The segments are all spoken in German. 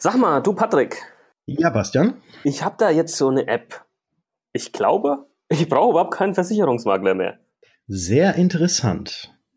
Sag mal, du Patrick. Ja, Bastian. Ich habe da jetzt so eine App. Ich glaube, ich brauche überhaupt keinen Versicherungsmakler mehr. Sehr interessant.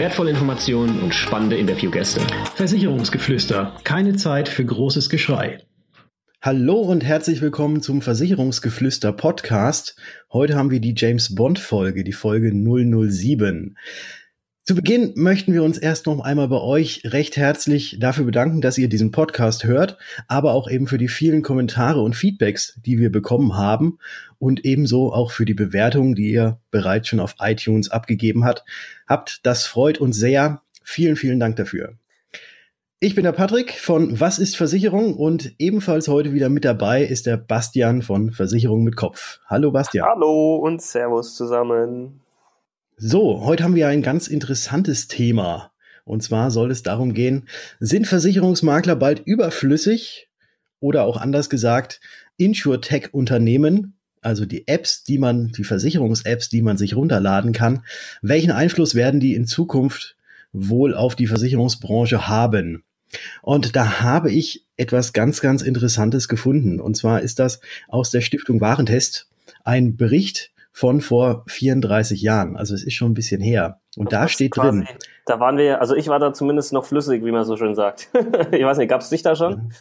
wertvolle Informationen und spannende Interviewgäste. Versicherungsgeflüster. Keine Zeit für großes Geschrei. Hallo und herzlich willkommen zum Versicherungsgeflüster Podcast. Heute haben wir die James Bond Folge, die Folge 007. Zu Beginn möchten wir uns erst noch einmal bei euch recht herzlich dafür bedanken, dass ihr diesen Podcast hört, aber auch eben für die vielen Kommentare und Feedbacks, die wir bekommen haben und ebenso auch für die Bewertungen, die ihr bereits schon auf iTunes abgegeben habt. Habt, das freut uns sehr. Vielen, vielen Dank dafür. Ich bin der Patrick von Was ist Versicherung und ebenfalls heute wieder mit dabei ist der Bastian von Versicherung mit Kopf. Hallo Bastian. Hallo und Servus zusammen. So, heute haben wir ein ganz interessantes Thema. Und zwar soll es darum gehen, sind Versicherungsmakler bald überflüssig oder auch anders gesagt, Insurtech-Unternehmen, also die Apps, die man, die Versicherungs-Apps, die man sich runterladen kann, welchen Einfluss werden die in Zukunft wohl auf die Versicherungsbranche haben? Und da habe ich etwas ganz, ganz Interessantes gefunden. Und zwar ist das aus der Stiftung Warentest ein Bericht von vor 34 Jahren. Also es ist schon ein bisschen her. Und das da steht quasi, drin. Da waren wir, also ich war da zumindest noch flüssig, wie man so schön sagt. ich weiß nicht, gab es dich da schon?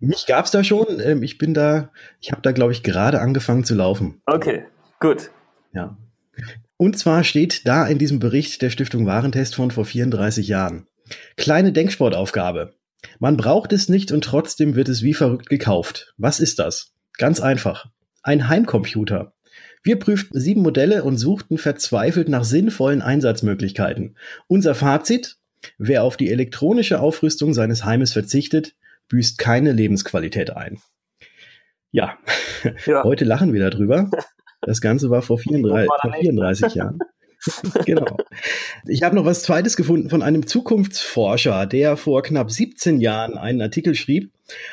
Mich gab es da schon. Ähm, ich bin da, ich habe da, glaube ich, gerade angefangen zu laufen. Okay, gut. Ja. Und zwar steht da in diesem Bericht der Stiftung Warentest von vor 34 Jahren. Kleine Denksportaufgabe. Man braucht es nicht und trotzdem wird es wie verrückt gekauft. Was ist das? Ganz einfach. Ein Heimcomputer. Wir prüften sieben Modelle und suchten verzweifelt nach sinnvollen Einsatzmöglichkeiten. Unser Fazit? Wer auf die elektronische Aufrüstung seines Heimes verzichtet, büßt keine Lebensqualität ein. Ja, ja. heute lachen wir darüber. Das Ganze war vor 34, vor 34 Jahren. genau. Ich habe noch was Zweites gefunden von einem Zukunftsforscher, der vor knapp 17 Jahren einen Artikel schrieb.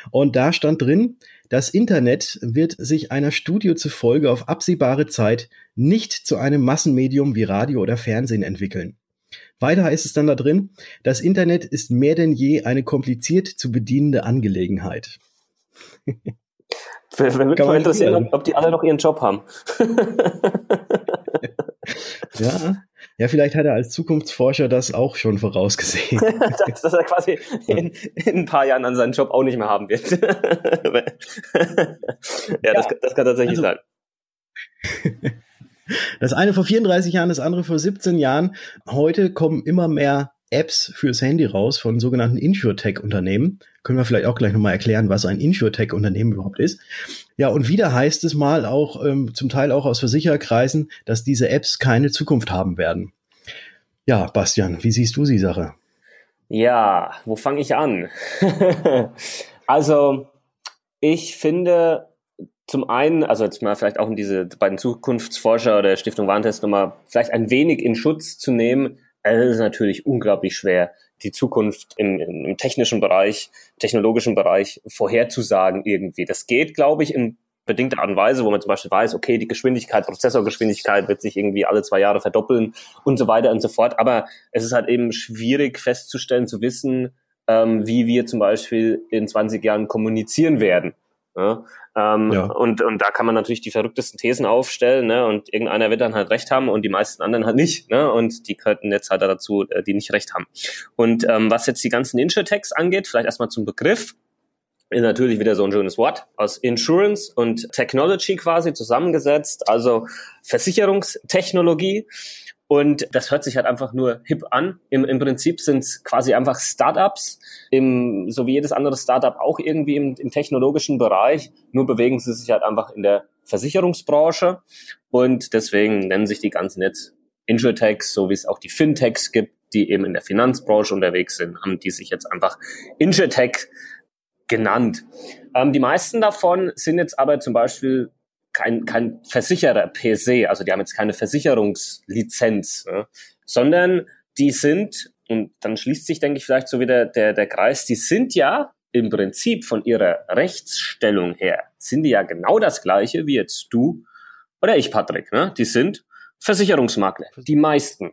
Und da stand drin, das Internet wird sich einer Studie zufolge auf absehbare Zeit nicht zu einem Massenmedium wie Radio oder Fernsehen entwickeln. Weiter heißt es dann da drin, das Internet ist mehr denn je eine kompliziert zu bedienende Angelegenheit. Würde mich mal interessieren, ob die alle noch ihren Job haben. ja, ja, vielleicht hat er als Zukunftsforscher das auch schon vorausgesehen. dass, er quasi in, in, ein paar Jahren an seinen Job auch nicht mehr haben wird. ja, ja. Das, das, kann tatsächlich also, sein. Das eine vor 34 Jahren, das andere vor 17 Jahren. Heute kommen immer mehr Apps fürs Handy raus von sogenannten Insurtech-Unternehmen. Können wir vielleicht auch gleich nochmal erklären, was ein Insurtech-Unternehmen überhaupt ist. Ja, und wieder heißt es mal auch, ähm, zum Teil auch aus Versichererkreisen, dass diese Apps keine Zukunft haben werden. Ja, Bastian, wie siehst du die Sache? Ja, wo fange ich an? also, ich finde zum einen, also jetzt mal vielleicht auch in diese beiden Zukunftsforscher oder Stiftung Warntest nochmal vielleicht ein wenig in Schutz zu nehmen, also es ist natürlich unglaublich schwer, die Zukunft im, im technischen Bereich, technologischen Bereich vorherzusagen irgendwie. Das geht, glaube ich, in bedingter Art und Weise, wo man zum Beispiel weiß, okay, die Geschwindigkeit, Prozessorgeschwindigkeit wird sich irgendwie alle zwei Jahre verdoppeln und so weiter und so fort. Aber es ist halt eben schwierig festzustellen, zu wissen, ähm, wie wir zum Beispiel in 20 Jahren kommunizieren werden. Ja? Ähm, ja. und, und da kann man natürlich die verrücktesten Thesen aufstellen, ne? Und irgendeiner wird dann halt recht haben und die meisten anderen halt nicht, ne? Und die könnten jetzt halt dazu, äh, die nicht recht haben. Und ähm, was jetzt die ganzen Insurtechs angeht, vielleicht erstmal zum Begriff, ist natürlich wieder so ein schönes Wort aus Insurance und Technology quasi zusammengesetzt, also Versicherungstechnologie. Und das hört sich halt einfach nur hip an. Im, im Prinzip sind es quasi einfach Startups, im, so wie jedes andere Startup auch irgendwie im, im technologischen Bereich. Nur bewegen sie sich halt einfach in der Versicherungsbranche. Und deswegen nennen sich die ganzen jetzt Insurtechs, so wie es auch die Fintechs gibt, die eben in der Finanzbranche unterwegs sind, haben die sich jetzt einfach Insurtech genannt. Ähm, die meisten davon sind jetzt aber zum Beispiel kein, kein Versicherer per se, also die haben jetzt keine Versicherungslizenz, ne? sondern die sind, und dann schließt sich, denke ich, vielleicht so wieder der, der Kreis, die sind ja im Prinzip von ihrer Rechtsstellung her, sind die ja genau das gleiche wie jetzt du oder ich, Patrick. Ne? Die sind Versicherungsmakler, die meisten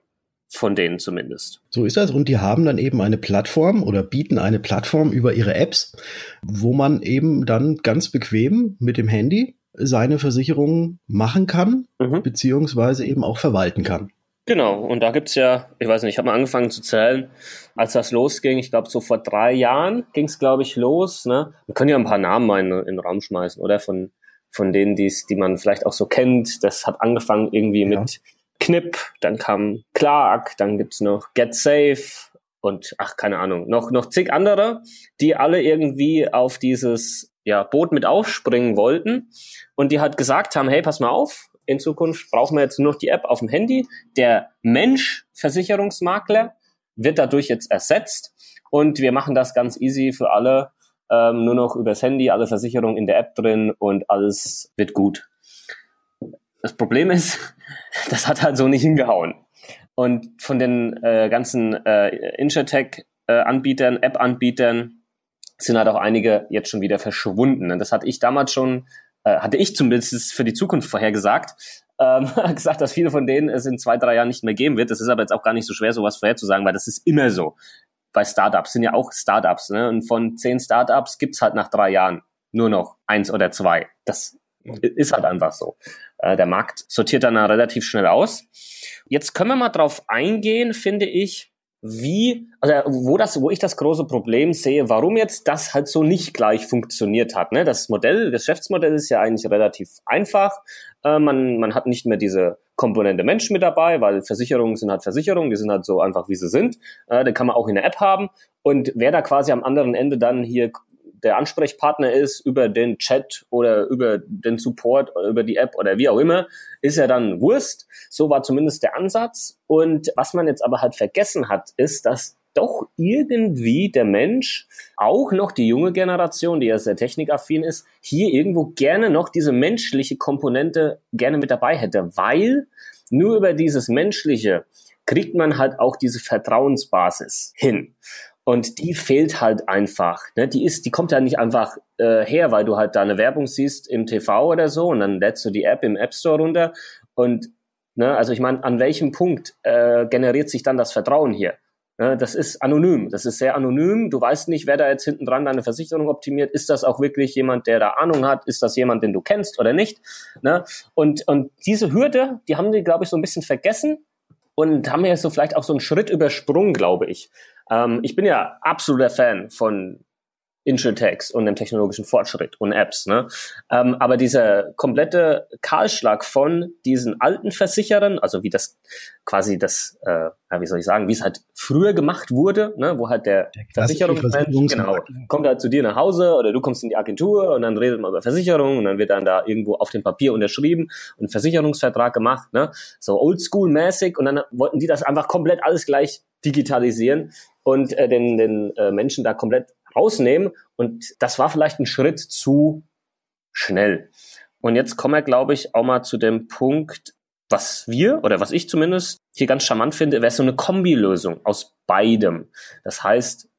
von denen zumindest. So ist das. Und die haben dann eben eine Plattform oder bieten eine Plattform über ihre Apps, wo man eben dann ganz bequem mit dem Handy seine Versicherungen machen kann, mhm. beziehungsweise eben auch verwalten kann. Genau, und da gibt's ja, ich weiß nicht, ich habe mal angefangen zu zählen, als das losging, ich glaube so vor drei Jahren ging es, glaube ich, los. Ne? Wir können ja ein paar Namen mal in, in den Raum schmeißen, oder? Von, von denen, die's, die man vielleicht auch so kennt. Das hat angefangen irgendwie ja. mit Knip, dann kam Clark, dann gibt's noch Get Safe und ach, keine Ahnung, noch, noch zig andere, die alle irgendwie auf dieses ja, Boot mit aufspringen wollten und die halt gesagt haben, hey, pass mal auf, in Zukunft brauchen wir jetzt nur noch die App auf dem Handy. Der Mensch Versicherungsmakler wird dadurch jetzt ersetzt und wir machen das ganz easy für alle, ähm, nur noch übers Handy, alle Versicherungen in der App drin und alles wird gut. Das Problem ist, das hat halt so nicht hingehauen. Und von den äh, ganzen äh, Insurtech-Anbietern, äh, App-Anbietern sind halt auch einige jetzt schon wieder verschwunden. Und das hatte ich damals schon, äh, hatte ich zumindest für die Zukunft vorhergesagt, ähm, gesagt, dass viele von denen es in zwei, drei Jahren nicht mehr geben wird. Das ist aber jetzt auch gar nicht so schwer, sowas vorherzusagen, weil das ist immer so. Bei Startups sind ja auch Startups. Ne? Und von zehn Startups gibt's halt nach drei Jahren nur noch eins oder zwei. Das ist halt einfach so. Äh, der Markt sortiert dann relativ schnell aus. Jetzt können wir mal drauf eingehen, finde ich, wie, also wo das, wo ich das große Problem sehe, warum jetzt das halt so nicht gleich funktioniert hat. Ne? Das Modell, das Geschäftsmodell ist ja eigentlich relativ einfach. Äh, man, man hat nicht mehr diese Komponente Mensch mit dabei, weil Versicherungen sind halt Versicherungen, die sind halt so einfach, wie sie sind. Äh, den kann man auch in der App haben. Und wer da quasi am anderen Ende dann hier der Ansprechpartner ist über den Chat oder über den Support oder über die App oder wie auch immer, ist ja dann Wurst. So war zumindest der Ansatz. Und was man jetzt aber halt vergessen hat, ist, dass doch irgendwie der Mensch, auch noch die junge Generation, die ja sehr technikaffin ist, hier irgendwo gerne noch diese menschliche Komponente gerne mit dabei hätte, weil nur über dieses Menschliche kriegt man halt auch diese Vertrauensbasis hin. Und die fehlt halt einfach. Ne? Die ist, die kommt ja nicht einfach äh, her, weil du halt da eine Werbung siehst im TV oder so und dann lädst du die App im App Store runter. Und ne, also ich meine, an welchem Punkt äh, generiert sich dann das Vertrauen hier? Ne? Das ist anonym. Das ist sehr anonym. Du weißt nicht, wer da jetzt hinten dran deine Versicherung optimiert. Ist das auch wirklich jemand, der da Ahnung hat? Ist das jemand, den du kennst oder nicht? Ne? Und, und diese Hürde, die haben die, glaube ich, so ein bisschen vergessen und haben ja so vielleicht auch so einen Schritt übersprungen, glaube ich. Ähm, ich bin ja absoluter Fan von Insurtechs und dem technologischen Fortschritt und Apps. Ne? Ähm, aber dieser komplette Kahlschlag von diesen alten Versicherern, also wie das quasi das, äh, wie soll ich sagen, wie es halt früher gemacht wurde, ne? wo halt der, der Versicherungsmensch, genau, kommt halt zu dir nach Hause oder du kommst in die Agentur und dann redet man über Versicherung und dann wird dann da irgendwo auf dem Papier unterschrieben und ein Versicherungsvertrag gemacht, ne? so oldschool-mäßig und dann wollten die das einfach komplett alles gleich digitalisieren und äh, den, den äh, Menschen da komplett rausnehmen. Und das war vielleicht ein Schritt zu schnell. Und jetzt kommen wir, glaube ich, auch mal zu dem Punkt, was wir oder was ich zumindest hier ganz charmant finde, wäre so eine Kombilösung aus beidem. Das heißt,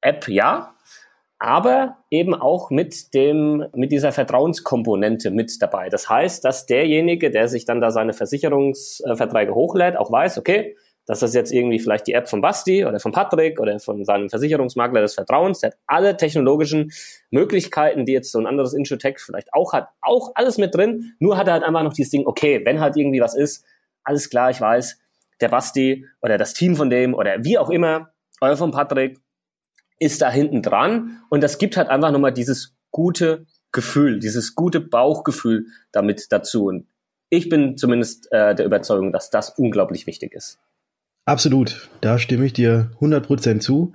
App ja, aber eben auch mit dem, mit dieser Vertrauenskomponente mit dabei. Das heißt, dass derjenige, der sich dann da seine Versicherungsverträge hochlädt, auch weiß, okay, dass das jetzt irgendwie vielleicht die App von Basti oder von Patrick oder von seinem Versicherungsmakler des Vertrauens, der hat alle technologischen Möglichkeiten, die jetzt so ein anderes Insurtech vielleicht auch hat, auch alles mit drin. Nur hat er halt einfach noch dieses Ding, okay, wenn halt irgendwie was ist, alles klar, ich weiß, der Basti oder das Team von dem oder wie auch immer, euer von Patrick, ist da hinten dran und das gibt halt einfach nochmal dieses gute Gefühl, dieses gute Bauchgefühl damit dazu. Und ich bin zumindest äh, der Überzeugung, dass das unglaublich wichtig ist. Absolut, da stimme ich dir 100% zu,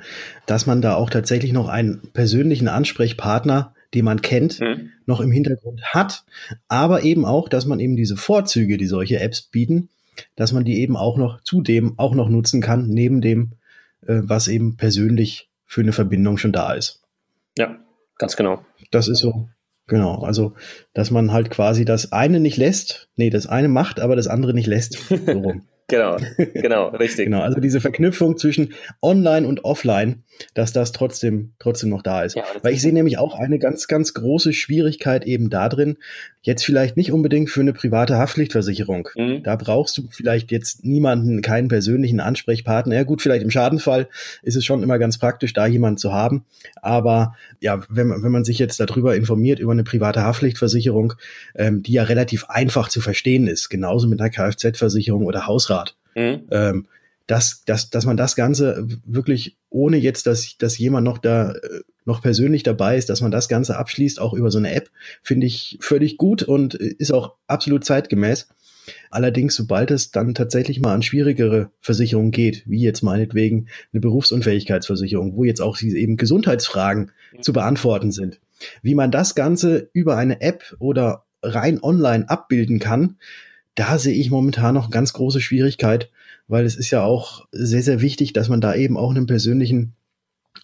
dass man da auch tatsächlich noch einen persönlichen Ansprechpartner, den man kennt, mhm. noch im Hintergrund hat, aber eben auch, dass man eben diese Vorzüge, die solche Apps bieten, dass man die eben auch noch zudem auch noch nutzen kann, neben dem, äh, was eben persönlich für eine Verbindung schon da ist. Ja, Ganz genau. Das ist so. Genau, also dass man halt quasi das eine nicht lässt, nee, das eine macht, aber das andere nicht lässt. So rum. Genau, genau, richtig. genau, also diese Verknüpfung zwischen Online und Offline, dass das trotzdem, trotzdem noch da ist. Ja, Weil ich sehe nämlich auch eine ganz, ganz große Schwierigkeit eben da drin, jetzt vielleicht nicht unbedingt für eine private Haftpflichtversicherung. Mhm. Da brauchst du vielleicht jetzt niemanden, keinen persönlichen Ansprechpartner. Ja gut, vielleicht im Schadenfall ist es schon immer ganz praktisch, da jemanden zu haben. Aber ja, wenn man, wenn man sich jetzt darüber informiert, über eine private Haftpflichtversicherung, ähm, die ja relativ einfach zu verstehen ist, genauso mit einer Kfz-Versicherung oder Hausrat. Mhm. Ähm, dass, dass, dass man das Ganze wirklich, ohne jetzt, dass, dass jemand noch da äh, noch persönlich dabei ist, dass man das Ganze abschließt, auch über so eine App, finde ich völlig gut und ist auch absolut zeitgemäß. Allerdings, sobald es dann tatsächlich mal an schwierigere Versicherungen geht, wie jetzt meinetwegen eine Berufsunfähigkeitsversicherung, wo jetzt auch eben Gesundheitsfragen mhm. zu beantworten sind, wie man das Ganze über eine App oder rein online abbilden kann, da sehe ich momentan noch ganz große Schwierigkeit, weil es ist ja auch sehr, sehr wichtig, dass man da eben auch einen persönlichen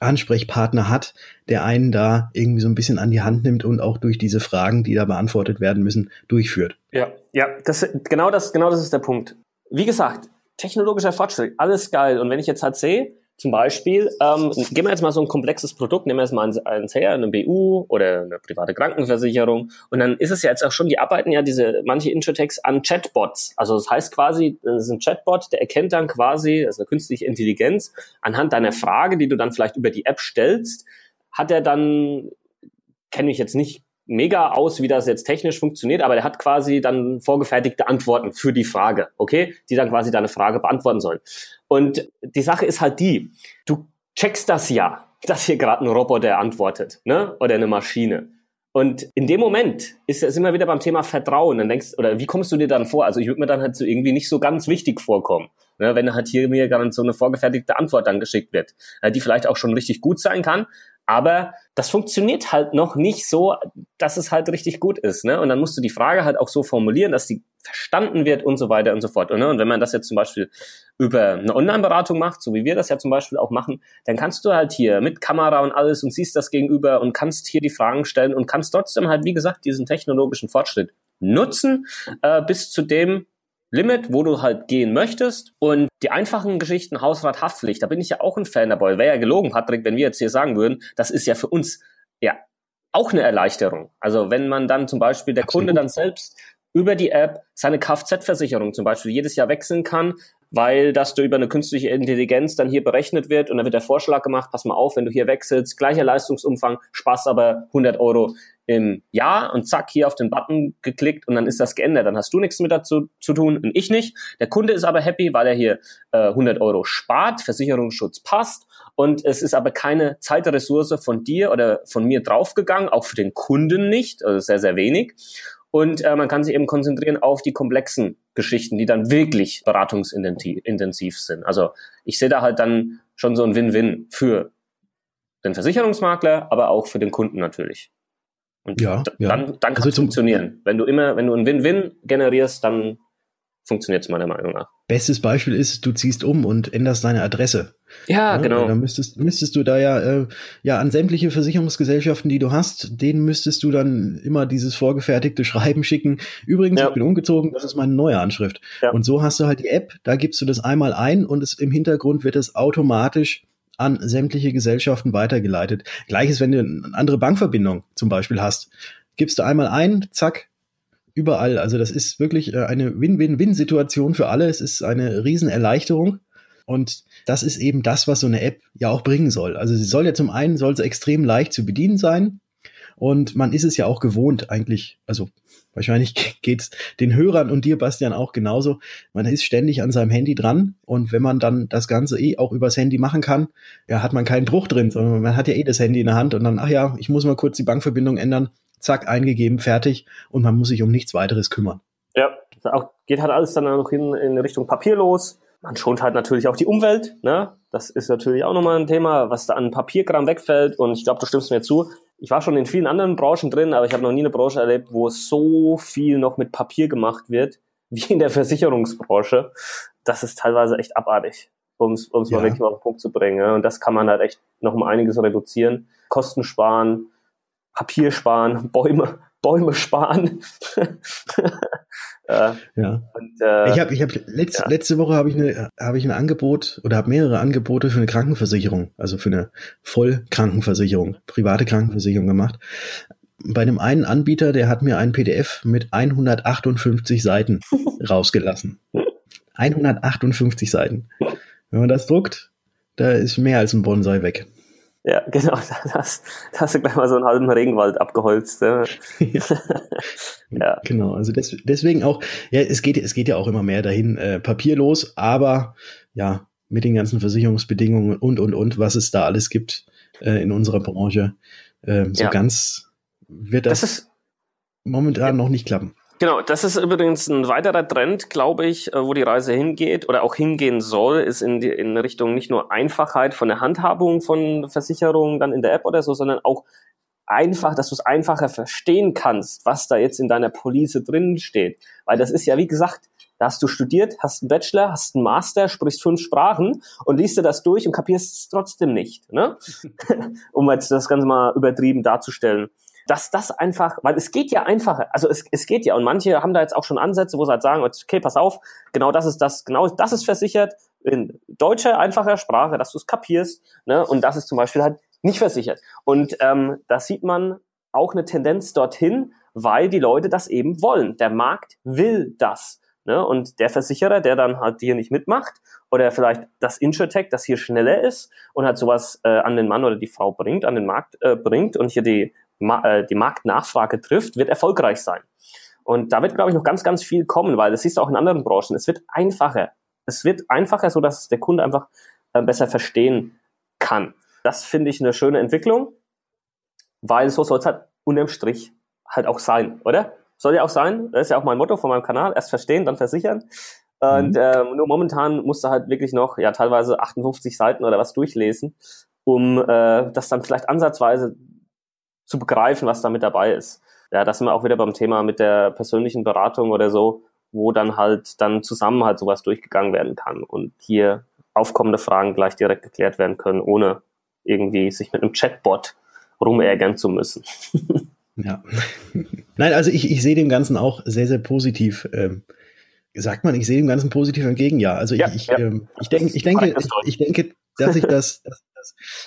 Ansprechpartner hat, der einen da irgendwie so ein bisschen an die Hand nimmt und auch durch diese Fragen, die da beantwortet werden müssen, durchführt. Ja, ja, das, genau das, genau das ist der Punkt. Wie gesagt, technologischer Fortschritt, alles geil. Und wenn ich jetzt halt sehe, zum Beispiel, ähm, gehen wir jetzt mal so ein komplexes Produkt, nehmen wir jetzt mal eins her, eine BU oder eine private Krankenversicherung. Und dann ist es ja jetzt auch schon, die arbeiten ja diese, manche Introtechs an Chatbots. Also das heißt quasi, das ist ein Chatbot, der erkennt dann quasi, das ist eine künstliche Intelligenz, anhand deiner Frage, die du dann vielleicht über die App stellst, hat er dann, kenne ich jetzt nicht mega aus, wie das jetzt technisch funktioniert, aber der hat quasi dann vorgefertigte Antworten für die Frage, okay, die dann quasi deine Frage beantworten sollen. Und die Sache ist halt die, du checkst das ja, dass hier gerade ein Roboter antwortet, ne, oder eine Maschine. Und in dem Moment ist es immer wieder beim Thema Vertrauen. Dann denkst, oder wie kommst du dir dann vor? Also ich würde mir dann halt so irgendwie nicht so ganz wichtig vorkommen, ne, wenn halt hier mir gerade so eine vorgefertigte Antwort dann geschickt wird, äh, die vielleicht auch schon richtig gut sein kann, aber das funktioniert halt noch nicht so, dass es halt richtig gut ist. Ne? Und dann musst du die Frage halt auch so formulieren, dass die verstanden wird und so weiter und so fort. Und, ne? und wenn man das jetzt zum Beispiel über eine Online-Beratung macht, so wie wir das ja zum Beispiel auch machen, dann kannst du halt hier mit Kamera und alles und siehst das gegenüber und kannst hier die Fragen stellen und kannst trotzdem halt, wie gesagt, diesen technologischen Fortschritt nutzen, äh, bis zu dem Limit, wo du halt gehen möchtest. Und die einfachen Geschichten, Hausrat, Haftpflicht, da bin ich ja auch ein Fan dabei. Wäre ja gelogen, Patrick, wenn wir jetzt hier sagen würden, das ist ja für uns ja auch eine Erleichterung. Also wenn man dann zum Beispiel der Absolut. Kunde dann selbst über die App seine Kfz-Versicherung zum Beispiel jedes Jahr wechseln kann, weil das über eine künstliche Intelligenz dann hier berechnet wird und dann wird der Vorschlag gemacht, pass mal auf, wenn du hier wechselst, gleicher Leistungsumfang, sparst aber 100 Euro im Jahr und zack, hier auf den Button geklickt und dann ist das geändert. Dann hast du nichts mit dazu zu tun und ich nicht. Der Kunde ist aber happy, weil er hier äh, 100 Euro spart, Versicherungsschutz passt und es ist aber keine Zeitressource von dir oder von mir draufgegangen, auch für den Kunden nicht, also sehr, sehr wenig. Und äh, man kann sich eben konzentrieren auf die komplexen Geschichten, die dann wirklich beratungsintensiv sind. Also ich sehe da halt dann schon so ein Win-Win für den Versicherungsmakler, aber auch für den Kunden natürlich. Und ja, ja. dann, dann kann also es funktionieren. Wenn du immer, wenn du ein Win-Win generierst, dann funktioniert es meiner Meinung nach. Bestes Beispiel ist, du ziehst um und änderst deine Adresse. Ja, ja genau. Dann müsstest, müsstest du da ja, äh, ja an sämtliche Versicherungsgesellschaften, die du hast, denen müsstest du dann immer dieses vorgefertigte Schreiben schicken. Übrigens, ja. ich bin umgezogen, das ist meine neue Anschrift. Ja. Und so hast du halt die App, da gibst du das einmal ein und es, im Hintergrund wird es automatisch an sämtliche Gesellschaften weitergeleitet. Gleiches, wenn du eine andere Bankverbindung zum Beispiel hast. Gibst du einmal ein, zack, überall. Also das ist wirklich äh, eine Win-Win-Win-Situation für alle. Es ist eine Riesenerleichterung. Und das ist eben das, was so eine App ja auch bringen soll. Also sie soll ja zum einen, soll sie extrem leicht zu bedienen sein. Und man ist es ja auch gewohnt eigentlich, also Wahrscheinlich geht's den Hörern und dir, Bastian, auch genauso. Man ist ständig an seinem Handy dran und wenn man dann das Ganze eh auch übers Handy machen kann, ja, hat man keinen Bruch drin, sondern man hat ja eh das Handy in der Hand und dann, ach ja, ich muss mal kurz die Bankverbindung ändern, zack, eingegeben, fertig und man muss sich um nichts weiteres kümmern. Ja, auch geht halt alles dann noch hin in Richtung papierlos. Man schont halt natürlich auch die Umwelt, ne? Das ist natürlich auch nochmal ein Thema, was da an Papierkram wegfällt und ich glaube, du stimmst mir zu ich war schon in vielen anderen Branchen drin, aber ich habe noch nie eine Branche erlebt, wo so viel noch mit Papier gemacht wird, wie in der Versicherungsbranche. Das ist teilweise echt abartig, um es ja. mal wirklich auf den Punkt zu bringen. Und das kann man halt echt noch um einiges reduzieren, Kosten sparen, Papier sparen, Bäume, Bäume sparen. äh, ja. Und, äh, ich habe ich hab letzt, ja. letzte Woche habe ich eine habe ich ein Angebot oder habe mehrere Angebote für eine Krankenversicherung, also für eine Vollkrankenversicherung, private Krankenversicherung gemacht. Bei dem einen Anbieter, der hat mir ein PDF mit 158 Seiten rausgelassen. 158 Seiten. Wenn man das druckt, da ist mehr als ein Bonsai weg. Ja, genau. Da hast, da hast du gleich mal so einen halben Regenwald abgeholzt. Ja. ja. Genau, also des, deswegen auch, ja, es geht, es geht ja auch immer mehr dahin, äh, papierlos, aber ja, mit den ganzen Versicherungsbedingungen und, und, und, was es da alles gibt äh, in unserer Branche, äh, so ja. ganz wird das, das ist, momentan noch nicht klappen. Genau, das ist übrigens ein weiterer Trend, glaube ich, äh, wo die Reise hingeht oder auch hingehen soll, ist in, die, in Richtung nicht nur Einfachheit von der Handhabung von Versicherungen dann in der App oder so, sondern auch einfach, dass du es einfacher verstehen kannst, was da jetzt in deiner Police drin steht. Weil das ist ja, wie gesagt, da hast du studiert, hast einen Bachelor, hast einen Master, sprichst fünf Sprachen und liest dir das durch und kapierst es trotzdem nicht. Ne? um jetzt das Ganze mal übertrieben darzustellen dass das einfach, weil es geht ja einfacher, also es, es geht ja und manche haben da jetzt auch schon Ansätze, wo sie halt sagen, okay, pass auf, genau das ist das, genau das ist versichert in deutscher, einfacher Sprache, dass du es kapierst, ne, und das ist zum Beispiel halt nicht versichert. Und ähm, da sieht man auch eine Tendenz dorthin, weil die Leute das eben wollen. Der Markt will das. Ne? Und der Versicherer, der dann halt hier nicht mitmacht, oder vielleicht das Insurtech, das hier schneller ist und halt sowas äh, an den Mann oder die Frau bringt, an den Markt äh, bringt und hier die die Marktnachfrage trifft, wird erfolgreich sein. Und da wird, glaube ich, noch ganz, ganz viel kommen, weil das siehst du auch in anderen Branchen. Es wird einfacher. Es wird einfacher, so dass der Kunde einfach äh, besser verstehen kann. Das finde ich eine schöne Entwicklung, weil so soll es halt unterm Strich halt auch sein, oder? Soll ja auch sein. Das ist ja auch mein Motto von meinem Kanal. Erst verstehen, dann versichern. Und äh, nur momentan musst du halt wirklich noch, ja, teilweise 58 Seiten oder was durchlesen, um äh, das dann vielleicht ansatzweise zu begreifen, was da mit dabei ist. Ja, das sind wir auch wieder beim Thema mit der persönlichen Beratung oder so, wo dann halt dann zusammen halt sowas durchgegangen werden kann und hier aufkommende Fragen gleich direkt geklärt werden können, ohne irgendwie sich mit einem Chatbot rumärgern zu müssen. ja. Nein, also ich, ich sehe dem Ganzen auch sehr, sehr positiv. Ähm, sagt man, ich sehe dem Ganzen positiv entgegen, ja. Also ja, ich, ja. Ähm, ich, denk, ich denke, ich, ich denke, dass ich das, dass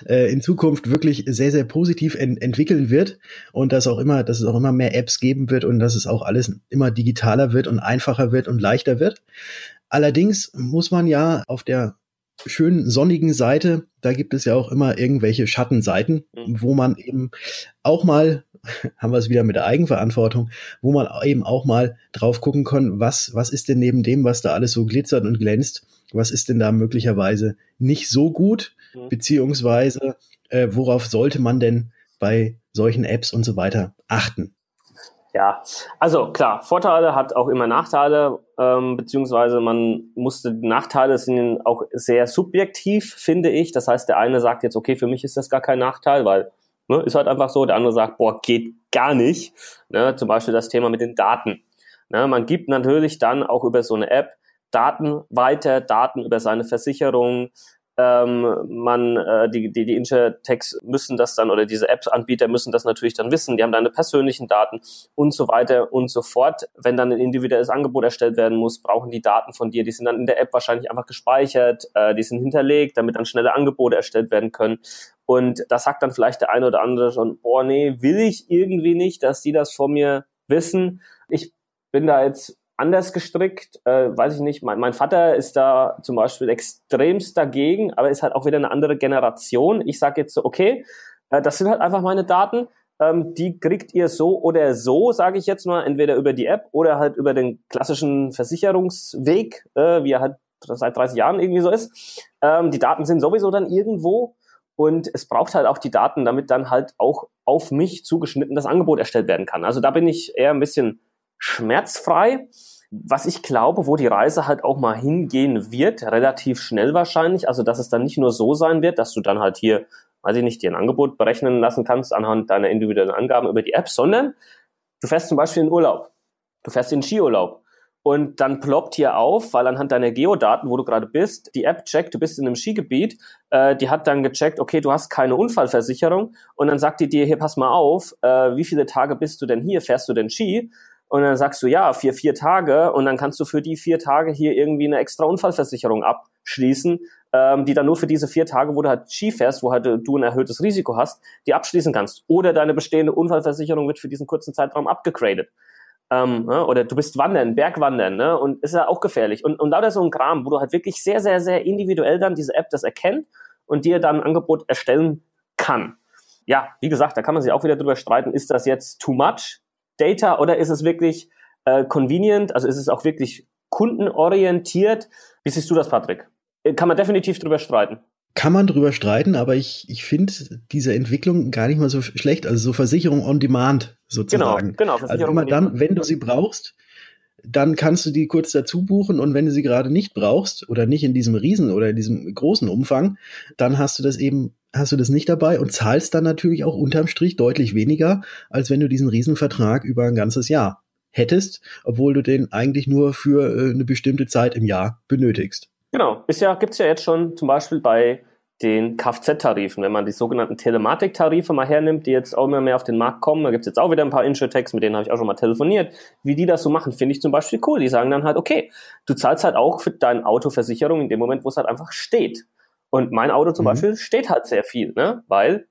äh, in Zukunft wirklich sehr, sehr positiv ent entwickeln wird und dass auch immer, dass es auch immer mehr Apps geben wird und dass es auch alles immer digitaler wird und einfacher wird und leichter wird. Allerdings muss man ja auf der schönen sonnigen Seite, da gibt es ja auch immer irgendwelche Schattenseiten, mhm. wo man eben auch mal, haben wir es wieder mit der Eigenverantwortung, wo man eben auch mal drauf gucken kann, was, was ist denn neben dem, was da alles so glitzert und glänzt, was ist denn da möglicherweise nicht so gut. Beziehungsweise äh, worauf sollte man denn bei solchen Apps und so weiter achten? Ja, also klar, Vorteile hat auch immer Nachteile, ähm, beziehungsweise man musste, Nachteile sind auch sehr subjektiv, finde ich. Das heißt, der eine sagt jetzt, okay, für mich ist das gar kein Nachteil, weil ne, ist halt einfach so. Der andere sagt, boah, geht gar nicht. Ne, zum Beispiel das Thema mit den Daten. Ne, man gibt natürlich dann auch über so eine App Daten weiter, Daten über seine Versicherung, ähm, man, äh, die, die, die Intertext müssen das dann oder diese App-Anbieter müssen das natürlich dann wissen. Die haben deine persönlichen Daten und so weiter und so fort. Wenn dann ein individuelles Angebot erstellt werden muss, brauchen die Daten von dir. Die sind dann in der App wahrscheinlich einfach gespeichert, äh, die sind hinterlegt, damit dann schnelle Angebote erstellt werden können. Und da sagt dann vielleicht der eine oder andere schon, boah, nee, will ich irgendwie nicht, dass die das von mir wissen. Ich bin da jetzt anders gestrickt, äh, weiß ich nicht. Mein, mein Vater ist da zum Beispiel extremst dagegen, aber ist halt auch wieder eine andere Generation. Ich sage jetzt so, okay, äh, das sind halt einfach meine Daten. Ähm, die kriegt ihr so oder so, sage ich jetzt mal, entweder über die App oder halt über den klassischen Versicherungsweg, äh, wie er halt seit 30 Jahren irgendwie so ist. Ähm, die Daten sind sowieso dann irgendwo und es braucht halt auch die Daten, damit dann halt auch auf mich zugeschnitten das Angebot erstellt werden kann. Also da bin ich eher ein bisschen schmerzfrei. Was ich glaube, wo die Reise halt auch mal hingehen wird, relativ schnell wahrscheinlich, also dass es dann nicht nur so sein wird, dass du dann halt hier, weiß ich nicht, dir ein Angebot berechnen lassen kannst anhand deiner individuellen Angaben über die App, sondern du fährst zum Beispiel in Urlaub, du fährst in Skiurlaub und dann ploppt hier auf, weil anhand deiner Geodaten, wo du gerade bist, die App checkt, du bist in einem Skigebiet, äh, die hat dann gecheckt, okay, du hast keine Unfallversicherung und dann sagt die dir, hier, pass mal auf, äh, wie viele Tage bist du denn hier, fährst du denn Ski? Und dann sagst du, ja, vier, vier Tage und dann kannst du für die vier Tage hier irgendwie eine extra Unfallversicherung abschließen, ähm, die dann nur für diese vier Tage, wo du halt Ski fährst, wo halt äh, du ein erhöhtes Risiko hast, die abschließen kannst. Oder deine bestehende Unfallversicherung wird für diesen kurzen Zeitraum abgegradet. Ähm, ne? Oder du bist wandern, Bergwandern, ne? Und ist ja auch gefährlich. Und, und lauter so ein Kram, wo du halt wirklich sehr, sehr, sehr individuell dann diese App das erkennt und dir dann ein Angebot erstellen kann. Ja, wie gesagt, da kann man sich auch wieder drüber streiten, ist das jetzt too much Data oder ist es wirklich äh, convenient, also ist es auch wirklich kundenorientiert? Wie siehst du das, Patrick? Äh, kann man definitiv drüber streiten kann man drüber streiten, aber ich, ich finde diese Entwicklung gar nicht mal so schlecht. Also so Versicherung on Demand sozusagen. Genau, genau. Also immer dann, wenn du sie brauchst, dann kannst du die kurz dazu buchen und wenn du sie gerade nicht brauchst oder nicht in diesem riesen oder in diesem großen Umfang, dann hast du das eben, hast du das nicht dabei und zahlst dann natürlich auch unterm Strich deutlich weniger, als wenn du diesen Riesenvertrag über ein ganzes Jahr hättest, obwohl du den eigentlich nur für äh, eine bestimmte Zeit im Jahr benötigst. Genau, ist ja, gibt's ja jetzt schon zum Beispiel bei den Kfz-Tarifen. Wenn man die sogenannten Telematik-Tarife mal hernimmt, die jetzt auch immer mehr auf den Markt kommen, da gibt's jetzt auch wieder ein paar Insurtechs, mit denen habe ich auch schon mal telefoniert, wie die das so machen, finde ich zum Beispiel cool. Die sagen dann halt, okay, du zahlst halt auch für deine Autoversicherung in dem Moment, wo es halt einfach steht. Und mein Auto zum mhm. Beispiel steht halt sehr viel, ne? weil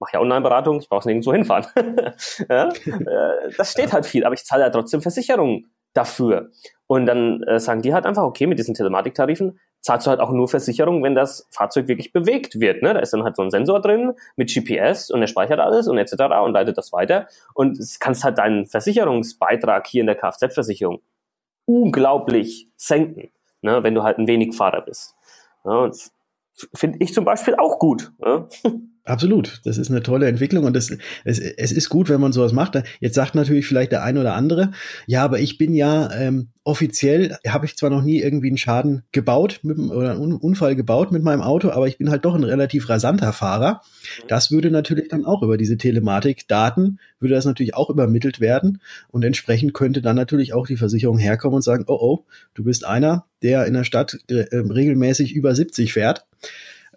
mache ja Online-Beratung, ich brauche nirgendwo hinfahren. ja? Äh, das steht halt viel, aber ich zahle ja trotzdem Versicherung dafür. Und dann äh, sagen die halt einfach, okay, mit diesen Telematiktarifen zahlst du halt auch nur Versicherung, wenn das Fahrzeug wirklich bewegt wird. Ne? Da ist dann halt so ein Sensor drin mit GPS und er speichert alles und etc. und leitet das weiter. Und es kannst halt deinen Versicherungsbeitrag hier in der Kfz-Versicherung unglaublich senken, ne? wenn du halt ein wenig Fahrer bist. Ja, Finde ich zum Beispiel auch gut. Ne? Absolut, das ist eine tolle Entwicklung und das, es, es ist gut, wenn man sowas macht. Jetzt sagt natürlich vielleicht der eine oder andere, ja, aber ich bin ja ähm, offiziell, habe ich zwar noch nie irgendwie einen Schaden gebaut mit, oder einen Unfall gebaut mit meinem Auto, aber ich bin halt doch ein relativ rasanter Fahrer. Das würde natürlich dann auch über diese Telematik-Daten, würde das natürlich auch übermittelt werden und entsprechend könnte dann natürlich auch die Versicherung herkommen und sagen, oh oh, du bist einer, der in der Stadt äh, regelmäßig über 70 fährt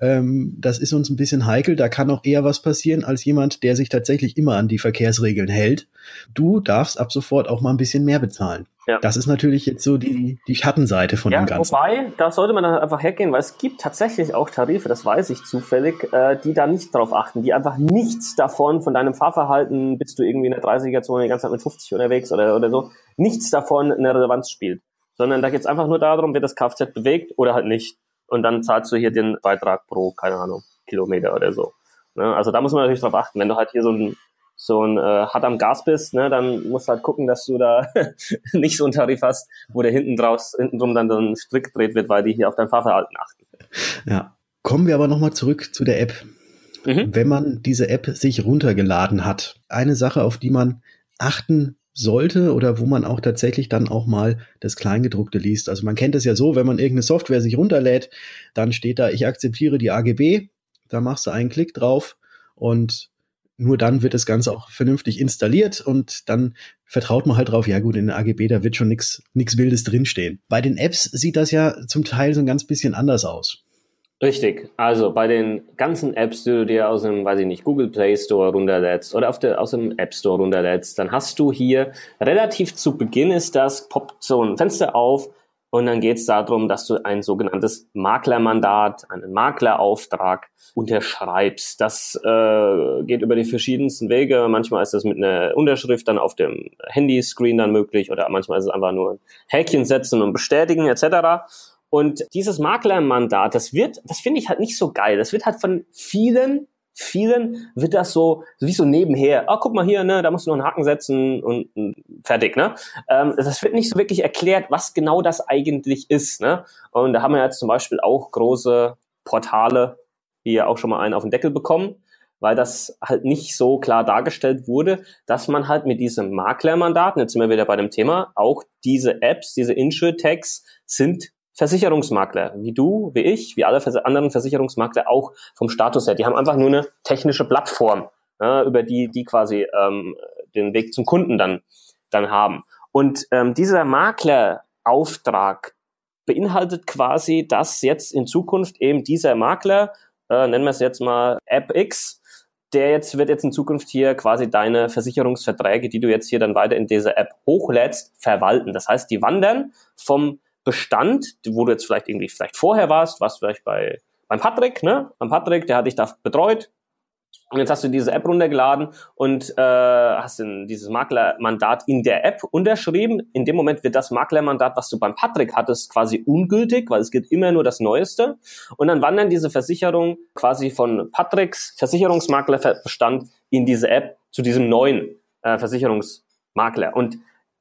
ähm, das ist uns ein bisschen heikel. Da kann auch eher was passieren als jemand, der sich tatsächlich immer an die Verkehrsregeln hält. Du darfst ab sofort auch mal ein bisschen mehr bezahlen. Ja. Das ist natürlich jetzt so die, die Schattenseite von ja, dem Ganzen. Wobei, da sollte man dann einfach hergehen, weil es gibt tatsächlich auch Tarife, das weiß ich zufällig, äh, die da nicht drauf achten, die einfach nichts davon, von deinem Fahrverhalten, bist du irgendwie in der 30er-Zone die ganze Zeit mit 50 unterwegs oder, oder so, nichts davon eine Relevanz spielt. Sondern da geht es einfach nur darum, wird das Kfz bewegt oder halt nicht und dann zahlst du hier den Beitrag pro, keine Ahnung, Kilometer oder so. Ne? Also da muss man natürlich drauf achten. Wenn du halt hier so ein so ein äh, hart am Gas bist, ne, dann musst du halt gucken, dass du da nicht so einen Tarif hast, wo der hinten draus, hinten drum dann so ein Strick gedreht wird, weil die hier auf dein Fahrverhalten achten. Ja. Kommen wir aber nochmal zurück zu der App. Mhm. Wenn man diese App sich runtergeladen hat, eine Sache, auf die man achten sollte oder wo man auch tatsächlich dann auch mal das Kleingedruckte liest. Also man kennt es ja so, wenn man irgendeine Software sich runterlädt, dann steht da, ich akzeptiere die AGB, da machst du einen Klick drauf und nur dann wird das Ganze auch vernünftig installiert und dann vertraut man halt drauf, ja gut, in der AGB, da wird schon nichts Wildes drinstehen. Bei den Apps sieht das ja zum Teil so ein ganz bisschen anders aus. Richtig. Also bei den ganzen Apps, die du dir aus dem, weiß ich nicht, Google Play Store runterlädst oder der, aus dem App Store runterlädst, dann hast du hier relativ zu Beginn ist das, poppt so ein Fenster auf und dann geht es darum, dass du ein sogenanntes Maklermandat, einen Maklerauftrag unterschreibst. Das äh, geht über die verschiedensten Wege. Manchmal ist das mit einer Unterschrift dann auf dem Handyscreen dann möglich oder manchmal ist es einfach nur ein Häkchen setzen und bestätigen etc. Und dieses Maklermandat, das wird, das finde ich halt nicht so geil. Das wird halt von vielen, vielen wird das so, wie so nebenher. Ah, guck mal hier, ne, da musst du noch einen Haken setzen und, fertig, ne. Ähm, das wird nicht so wirklich erklärt, was genau das eigentlich ist, ne. Und da haben wir jetzt zum Beispiel auch große Portale, die ja auch schon mal einen auf den Deckel bekommen weil das halt nicht so klar dargestellt wurde, dass man halt mit diesem Maklermandat, jetzt sind wir wieder bei dem Thema, auch diese Apps, diese Insure-Tags sind Versicherungsmakler, wie du, wie ich, wie alle anderen Versicherungsmakler auch vom Status her. Die haben einfach nur eine technische Plattform, ja, über die die quasi ähm, den Weg zum Kunden dann dann haben. Und ähm, dieser Maklerauftrag beinhaltet quasi, dass jetzt in Zukunft eben dieser Makler, äh, nennen wir es jetzt mal App X, der jetzt wird jetzt in Zukunft hier quasi deine Versicherungsverträge, die du jetzt hier dann weiter in dieser App hochlädst, verwalten. Das heißt, die wandern vom Bestand, wo du jetzt vielleicht irgendwie vielleicht vorher warst, warst vielleicht bei beim Patrick, ne? Beim Patrick, der hat dich da betreut, und jetzt hast du diese App runtergeladen und äh, hast in dieses Maklermandat in der App unterschrieben. In dem Moment wird das Maklermandat, was du beim Patrick hattest, quasi ungültig, weil es gibt immer nur das Neueste. Und dann wandern diese Versicherungen quasi von Patricks Versicherungsmaklerbestand in diese App zu diesem neuen äh, Versicherungsmakler. Und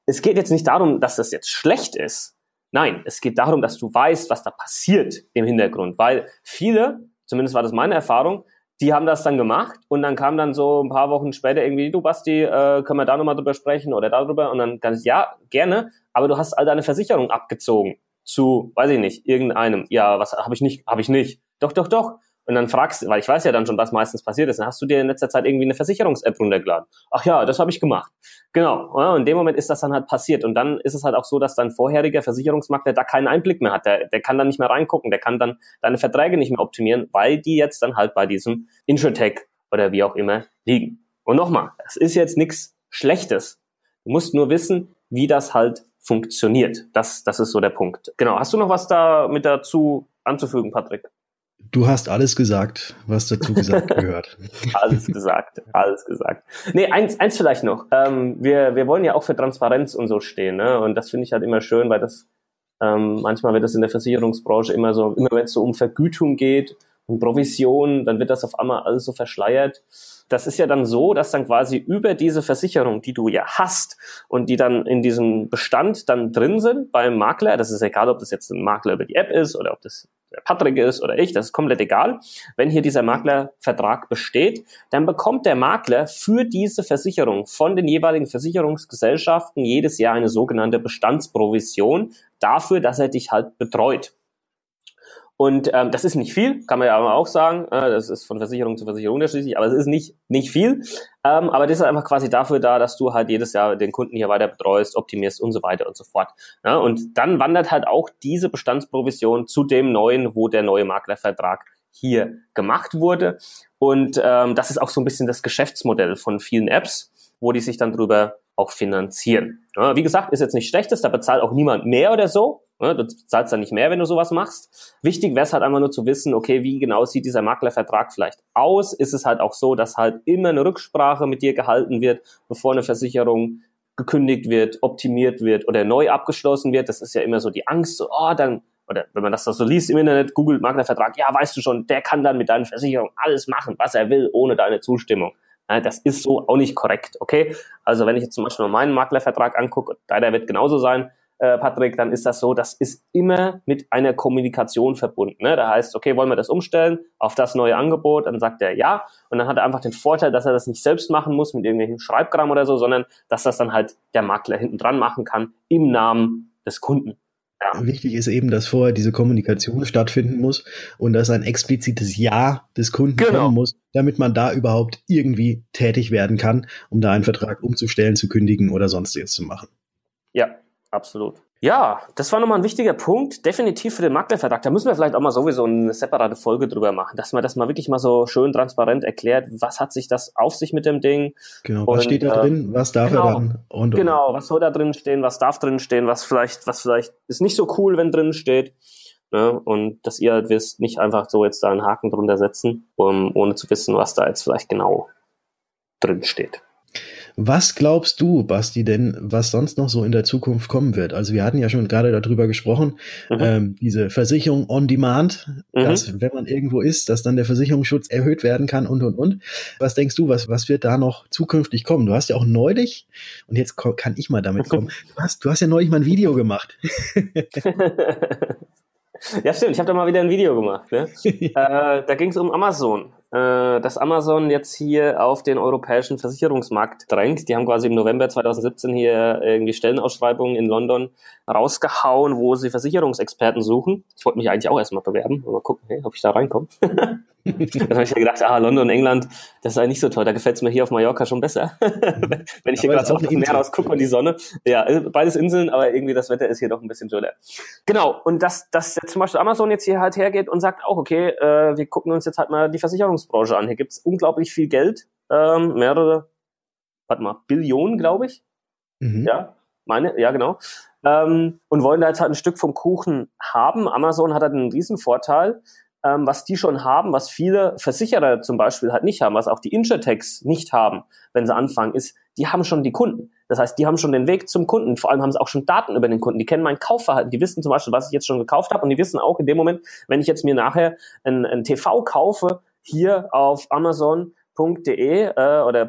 es geht jetzt nicht darum, dass das jetzt schlecht ist. Nein, es geht darum, dass du weißt, was da passiert im Hintergrund, weil viele, zumindest war das meine Erfahrung, die haben das dann gemacht und dann kam dann so ein paar Wochen später irgendwie, du Basti, äh, können wir da nochmal drüber sprechen oder darüber? Und dann ganz, ja, gerne, aber du hast all deine Versicherung abgezogen zu, weiß ich nicht, irgendeinem. Ja, was habe ich nicht, habe ich nicht. Doch, doch, doch. Und dann fragst, weil ich weiß ja dann schon, was meistens passiert ist, dann hast du dir in letzter Zeit irgendwie eine Versicherungs-App runtergeladen. Ach ja, das habe ich gemacht. Genau. Und in dem Moment ist das dann halt passiert. Und dann ist es halt auch so, dass dein vorheriger Versicherungsmakler da keinen Einblick mehr hat. Der, der kann dann nicht mehr reingucken, der kann dann deine Verträge nicht mehr optimieren, weil die jetzt dann halt bei diesem Insurtech oder wie auch immer liegen. Und nochmal, es ist jetzt nichts Schlechtes. Du musst nur wissen, wie das halt funktioniert. Das, das ist so der Punkt. Genau. Hast du noch was da mit dazu anzufügen, Patrick? Du hast alles gesagt, was dazu gesagt gehört. alles gesagt, alles gesagt. Nee, eins, eins vielleicht noch. Ähm, wir, wir wollen ja auch für Transparenz und so stehen, ne? Und das finde ich halt immer schön, weil das ähm, manchmal wird das in der Versicherungsbranche immer so, immer wenn es so um Vergütung geht und Provision, dann wird das auf einmal alles so verschleiert. Das ist ja dann so, dass dann quasi über diese Versicherung, die du ja hast und die dann in diesem Bestand dann drin sind beim Makler, das ist egal, ob das jetzt ein Makler über die App ist oder ob das der Patrick ist oder ich, das ist komplett egal. Wenn hier dieser Maklervertrag besteht, dann bekommt der Makler für diese Versicherung von den jeweiligen Versicherungsgesellschaften jedes Jahr eine sogenannte Bestandsprovision dafür, dass er dich halt betreut. Und ähm, das ist nicht viel, kann man ja auch sagen. Äh, das ist von Versicherung zu Versicherung unterschiedlich, aber es ist nicht, nicht viel. Ähm, aber das ist einfach quasi dafür da, dass du halt jedes Jahr den Kunden hier weiter betreust, optimierst und so weiter und so fort. Ja, und dann wandert halt auch diese Bestandsprovision zu dem neuen, wo der neue Maklervertrag hier gemacht wurde. Und ähm, das ist auch so ein bisschen das Geschäftsmodell von vielen Apps, wo die sich dann drüber auch finanzieren. Ja, wie gesagt, ist jetzt nicht schlechtes, da bezahlt auch niemand mehr oder so. Ja, du zahlst dann nicht mehr, wenn du sowas machst. Wichtig wäre es halt einfach nur zu wissen, okay, wie genau sieht dieser Maklervertrag vielleicht aus? Ist es halt auch so, dass halt immer eine Rücksprache mit dir gehalten wird, bevor eine Versicherung gekündigt wird, optimiert wird oder neu abgeschlossen wird? Das ist ja immer so die Angst, so, oh, dann oder wenn man das so liest im Internet, googelt Maklervertrag, ja, weißt du schon, der kann dann mit deiner Versicherung alles machen, was er will, ohne deine Zustimmung. Das ist so auch nicht korrekt, okay? Also wenn ich jetzt zum Beispiel meinen Maklervertrag angucke, deiner wird genauso sein, äh, Patrick, dann ist das so, das ist immer mit einer Kommunikation verbunden. Ne? Da heißt, okay, wollen wir das umstellen auf das neue Angebot? Dann sagt er ja. Und dann hat er einfach den Vorteil, dass er das nicht selbst machen muss mit irgendwelchen Schreibgramm oder so, sondern dass das dann halt der Makler hinten dran machen kann im Namen des Kunden. Ja. Wichtig ist eben, dass vorher diese Kommunikation stattfinden muss und dass ein explizites Ja des Kunden genau. kommen muss, damit man da überhaupt irgendwie tätig werden kann, um da einen Vertrag umzustellen, zu kündigen oder sonstiges zu machen. Ja, absolut. Ja, das war nochmal ein wichtiger Punkt, definitiv für den Maklervertrag. Da müssen wir vielleicht auch mal sowieso eine separate Folge drüber machen, dass man das mal wirklich mal so schön transparent erklärt, was hat sich das auf sich mit dem Ding. Genau, was und, steht da drin, was darf genau, er dann? Und, genau, was soll da drin stehen, was darf drin stehen, was vielleicht, was vielleicht ist nicht so cool, wenn drin steht. Ne? Und dass ihr halt wisst, nicht einfach so jetzt da einen Haken drunter setzen, um, ohne zu wissen, was da jetzt vielleicht genau drin steht. Was glaubst du, Basti, denn, was sonst noch so in der Zukunft kommen wird? Also wir hatten ja schon gerade darüber gesprochen, mhm. ähm, diese Versicherung on Demand, mhm. dass wenn man irgendwo ist, dass dann der Versicherungsschutz erhöht werden kann und und und. Was denkst du, was, was wird da noch zukünftig kommen? Du hast ja auch neulich, und jetzt kann ich mal damit kommen, du hast, du hast ja neulich mal ein Video gemacht. Ja, stimmt. Ich habe da mal wieder ein Video gemacht. Ne? äh, da ging es um Amazon. Äh, dass Amazon jetzt hier auf den europäischen Versicherungsmarkt drängt. Die haben quasi im November 2017 hier irgendwie Stellenausschreibungen in London rausgehauen, wo sie Versicherungsexperten suchen. Ich wollte mich eigentlich auch erstmal bewerben. Mal gucken, hey, ob ich da reinkomme. dann habe ich ja gedacht, ah, London England, das sei nicht so toll. Da gefällt es mir hier auf Mallorca schon besser. Wenn ich hier gerade auf das Meer rausgucke und die Sonne. Ja, äh, beides Inseln, aber irgendwie das Wetter ist hier doch ein bisschen schöner. Genau, und dass, dass zum Beispiel Amazon jetzt hier halt hergeht und sagt auch, okay, äh, wir gucken uns jetzt halt mal die Versicherungsbranche an. Hier gibt's unglaublich viel Geld, ähm, mehrere, warte mal, Billionen, glaube ich. Mhm. Ja, meine, ja genau. Ähm, und wollen da jetzt halt ein Stück vom Kuchen haben. Amazon hat halt einen riesen Vorteil ähm, was die schon haben, was viele Versicherer zum Beispiel halt nicht haben, was auch die Insurtechs nicht haben, wenn sie anfangen, ist, die haben schon die Kunden. Das heißt, die haben schon den Weg zum Kunden. Vor allem haben sie auch schon Daten über den Kunden. Die kennen mein Kaufverhalten. Die wissen zum Beispiel, was ich jetzt schon gekauft habe. Und die wissen auch in dem Moment, wenn ich jetzt mir nachher ein, ein TV kaufe, hier auf Amazon.de äh, oder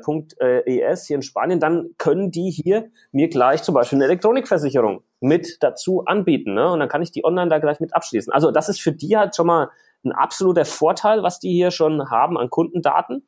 .es hier in Spanien, dann können die hier mir gleich zum Beispiel eine Elektronikversicherung mit dazu anbieten. Ne? Und dann kann ich die online da gleich mit abschließen. Also das ist für die halt schon mal ein absoluter Vorteil, was die hier schon haben an Kundendaten.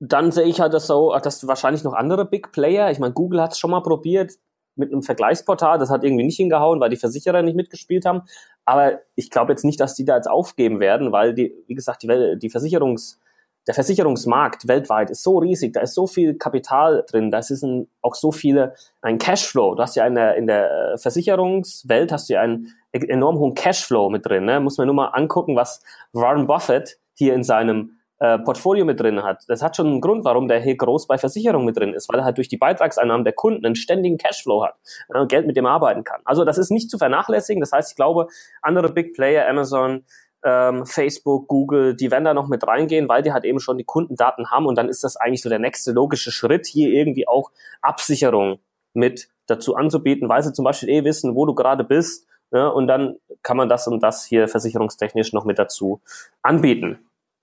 Dann sehe ich halt das so, dass wahrscheinlich noch andere Big Player, ich meine, Google hat es schon mal probiert mit einem Vergleichsportal, das hat irgendwie nicht hingehauen, weil die Versicherer nicht mitgespielt haben. Aber ich glaube jetzt nicht, dass die da jetzt aufgeben werden, weil die, wie gesagt, die, die Versicherungs- der Versicherungsmarkt weltweit ist so riesig, da ist so viel Kapital drin, da ist ein, auch so viele, ein Cashflow. Du hast ja in der, in der Versicherungswelt hast du ja einen enorm hohen Cashflow mit drin. Ne? Muss man nur mal angucken, was Warren Buffett hier in seinem äh, Portfolio mit drin hat. Das hat schon einen Grund, warum der hier groß bei Versicherungen mit drin ist, weil er halt durch die Beitragseinnahmen der Kunden einen ständigen Cashflow hat und Geld mit dem er arbeiten kann. Also das ist nicht zu vernachlässigen. Das heißt, ich glaube, andere Big Player, Amazon, ähm, Facebook, Google, die werden da noch mit reingehen, weil die halt eben schon die Kundendaten haben und dann ist das eigentlich so der nächste logische Schritt, hier irgendwie auch Absicherung mit dazu anzubieten, weil sie zum Beispiel eh wissen, wo du gerade bist ja, und dann kann man das und das hier versicherungstechnisch noch mit dazu anbieten.